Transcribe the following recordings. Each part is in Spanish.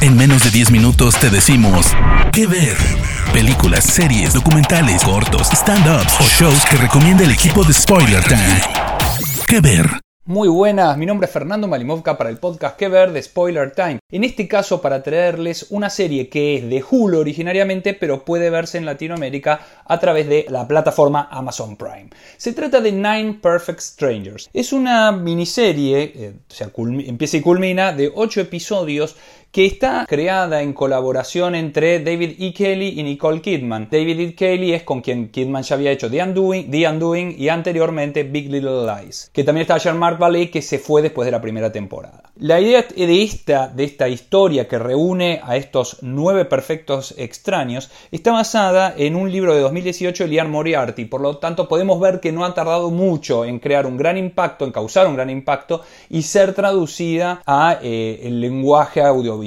En menos de 10 minutos te decimos qué ver. Películas, series, documentales, cortos, stand-ups o shows que recomienda el equipo de Spoiler Time. ¿Qué ver? Muy buenas, mi nombre es Fernando Malimovka para el podcast Que Ver de Spoiler Time. En este caso para traerles una serie que es de Hulu originariamente, pero puede verse en Latinoamérica a través de la plataforma Amazon Prime. Se trata de Nine Perfect Strangers. Es una miniserie, eh, o sea, empieza y culmina, de 8 episodios que está creada en colaboración entre David E. Kelly y Nicole Kidman. David E. Kelly es con quien Kidman ya había hecho The Undoing, The Undoing y anteriormente Big Little Lies. Que también está Jean-Marc Vallée que se fue después de la primera temporada. La idea de esta, de esta historia que reúne a estos nueve perfectos extraños está basada en un libro de 2018 de Lian Moriarty, por lo tanto podemos ver que no ha tardado mucho en crear un gran impacto, en causar un gran impacto y ser traducida a eh, el lenguaje audiovisual.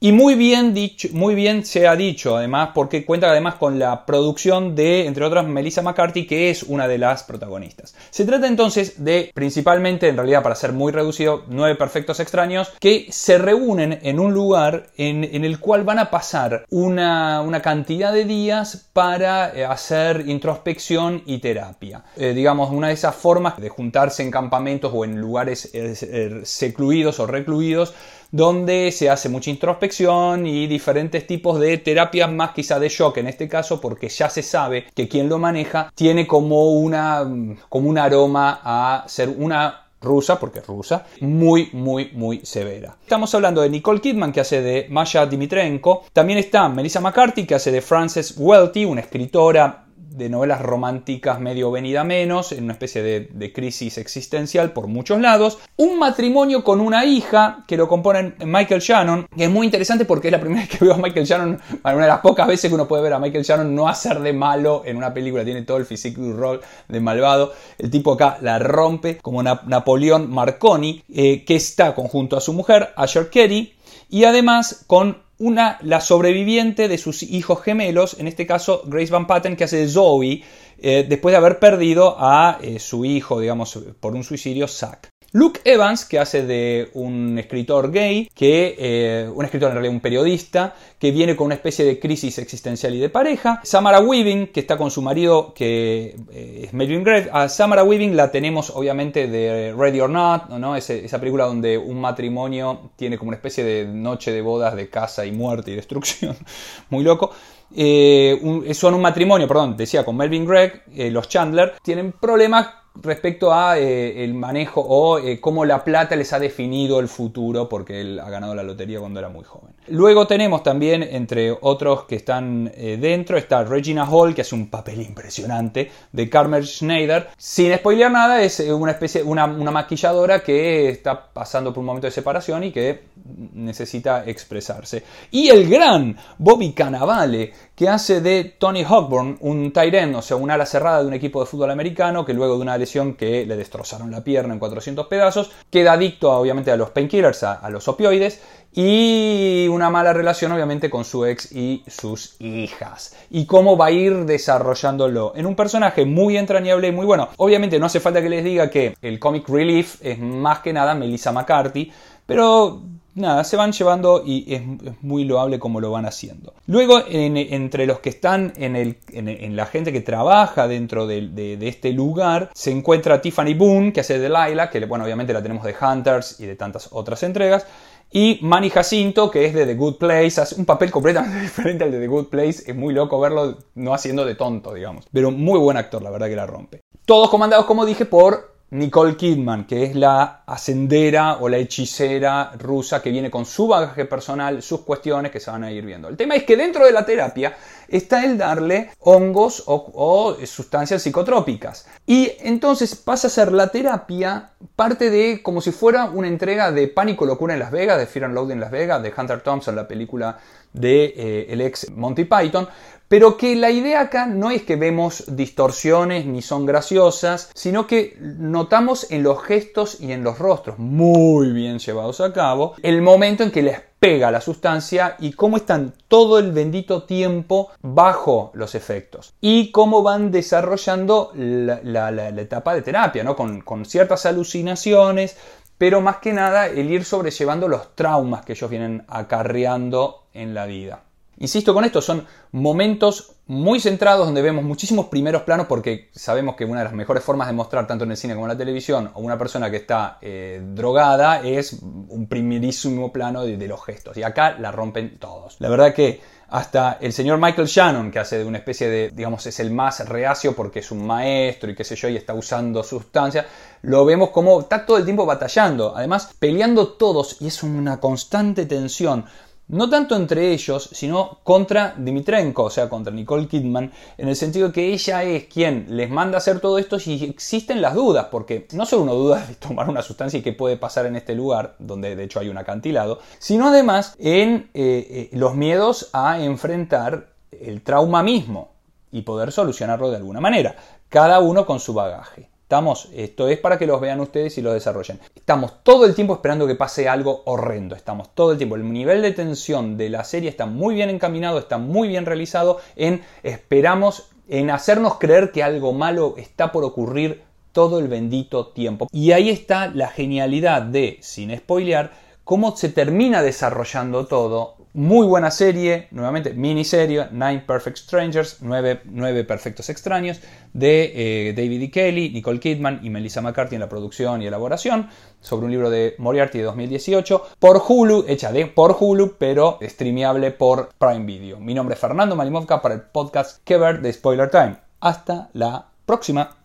Y muy bien dicho, muy bien se ha dicho además porque cuenta además con la producción de entre otras Melissa McCarthy que es una de las protagonistas. Se trata entonces de principalmente en realidad para ser muy reducido nueve perfectos extraños que se reúnen en un lugar en, el cual van a pasar una, cantidad de días para eh, hacer introspección y terapia. Eh, digamos, una de esas formas de juntarse en campamentos o en lugares eh, secluidos o recluidos donde se hace mucha introspección y diferentes tipos de terapias más quizá de shock en este caso porque ya se sabe que quien lo maneja tiene como una como un aroma a ser una rusa, porque es rusa, muy, muy, muy severa. Estamos hablando de Nicole Kidman, que hace de Masha Dimitrenko. También está Melissa McCarthy, que hace de Frances Welty, una escritora de novelas románticas medio venida menos, en una especie de, crisis existencial por muchos lados. Un matrimonio con una hija que lo componen Michael Shannon, que es muy interesante porque es la primera vez que veo a Michael Shannon, una de las pocas veces que uno puede ver a Michael Shannon no hacer de malo en una película, tiene todo el physique du rol de malvado. El tipo acá la rompe como Napoleón Marconi, eh, que está conjunto a su mujer, Asher Kerry, y además con una, la sobreviviente de sus hijos gemelos, en este caso Grace Van Patten, que hace de Zoe, eh, después de haber perdido a eh, su hijo, digamos, por un suicidio, Zack. Luke Evans, que hace de un escritor gay, que eh, un escritor en realidad un periodista, que viene con una especie de crisis existencial y de pareja. Samara Weaving, que está con su marido, que eh, es Melvin Gray. A Samara Weaving la tenemos obviamente de Ready or Not, ¿no? esa película donde un matrimonio tiene como una especie de noche de bodas de casa y muerte y destrucción. Muy loco. Eh, son un matrimonio, perdón, decía con Melvin Gregg, los Chandler, tienen problemas respecto a eh, el manejo o eh, cómo la plata les ha definido el futuro porque él ha ganado la lotería cuando era muy joven. Luego tenemos también entre otros que están eh, dentro está Regina Hall que hace un papel impresionante de Carmen Schneider. Sin spoilear nada es una especie una, una maquilladora que está pasando por un momento de separación y que necesita expresarse. Y el gran Bobby Cannavale, que hace de Tony Hawkburn un tight o sea, un ala cerrada de un equipo de fútbol americano, que luego de una lesión que le destrozaron la pierna en 400 pedazos, queda adicto obviamente a los painkillers, a, los opioides, y una mala relación obviamente con su ex y sus hijas. Y cómo va a ir desarrollándolo en un personaje muy entrañable y muy bueno. Obviamente no hace falta que les diga que el comic relief es más que nada Melissa McCarthy, pero nada, se van llevando y es, muy loable como lo van haciendo. Luego, entre los que están en, la gente que trabaja dentro de, este lugar, se encuentra Tiffany Boone, que hace de Laila, que bueno, obviamente la tenemos de Hunters y de tantas otras entregas. Y Manny Jacinto, que es de The Good Place, hace un papel completamente diferente al de The Good Place. Es muy loco verlo no haciendo de tonto, digamos. Pero muy buen actor, la verdad que la rompe. Todos comandados, como dije, por Nicole Kidman, que es la ascendera o la hechicera rusa que viene con su bagaje personal, sus cuestiones que se van a ir viendo. El tema es que dentro de la terapia está el darle hongos o, sustancias psicotrópicas. Y entonces pasa a ser la terapia parte de como si fuera una entrega de Pánico Locura en Las Vegas, de Fear and Loathing en Las Vegas, de Hunter Thompson, la película de eh, ex Monty Python, pero que la idea acá no es que vemos distorsiones ni son graciosas, sino que notamos en los gestos y en los rostros muy bien llevados a cabo el momento en que les pega la sustancia y cómo están todo el bendito tiempo bajo los efectos y cómo van desarrollando la, etapa de terapia, ¿no? con, con ciertas alucinaciones, pero más que nada el ir sobrellevando los traumas que ellos vienen acarreando en la vida. Insisto con esto, son momentos muy centrados donde vemos muchísimos primeros planos porque sabemos que una de las mejores formas de mostrar tanto en el cine como en la televisión a una persona que está eh, drogada es un primerísimo plano de, los gestos. Y acá la rompen todos. La verdad que hasta el señor Michael Shannon que hace de una especie de, digamos, es el más reacio porque es un maestro y qué sé yo y está usando sustancia, lo vemos como está todo el tiempo batallando, además peleando todos y es una constante tensión no tanto entre ellos, sino contra Dimitrenko, o sea, contra Nicole Kidman, en el sentido que ella es quien les manda hacer todo esto y existen las dudas, porque no solo uno duda de tomar una sustancia y qué puede pasar en este lugar, donde de hecho hay un acantilado, sino además en eh, eh, los miedos a enfrentar el trauma mismo y poder solucionarlo de alguna manera, cada uno con su bagaje. Estamos, esto es para que los vean ustedes y lo desarrollen. Estamos todo el tiempo esperando que pase algo horrendo. Estamos todo el tiempo. El nivel de tensión de la serie está muy bien encaminado, está muy bien realizado en esperamos, en hacernos creer que algo malo está por ocurrir todo el bendito tiempo. Y ahí está la genialidad de, sin spoilear, cómo se termina desarrollando todo muy buena serie, nuevamente miniserie, Nine Perfect Strangers, nueve, perfectos extraños, de eh, David E. Kelly, Nicole Kidman y Melissa McCarthy en la producción y elaboración, sobre un libro de Moriarty de 2018, por Hulu, hecha de por Hulu, pero streameable por Prime Video. Mi nombre es Fernando Malimovka para el podcast Que de Spoiler Time. Hasta la próxima.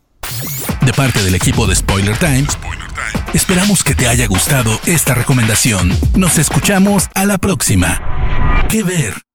De parte del equipo de Spoiler Time. Esperamos que te haya gustado esta recomendación. Nos escuchamos a la próxima. ¿Qué ver?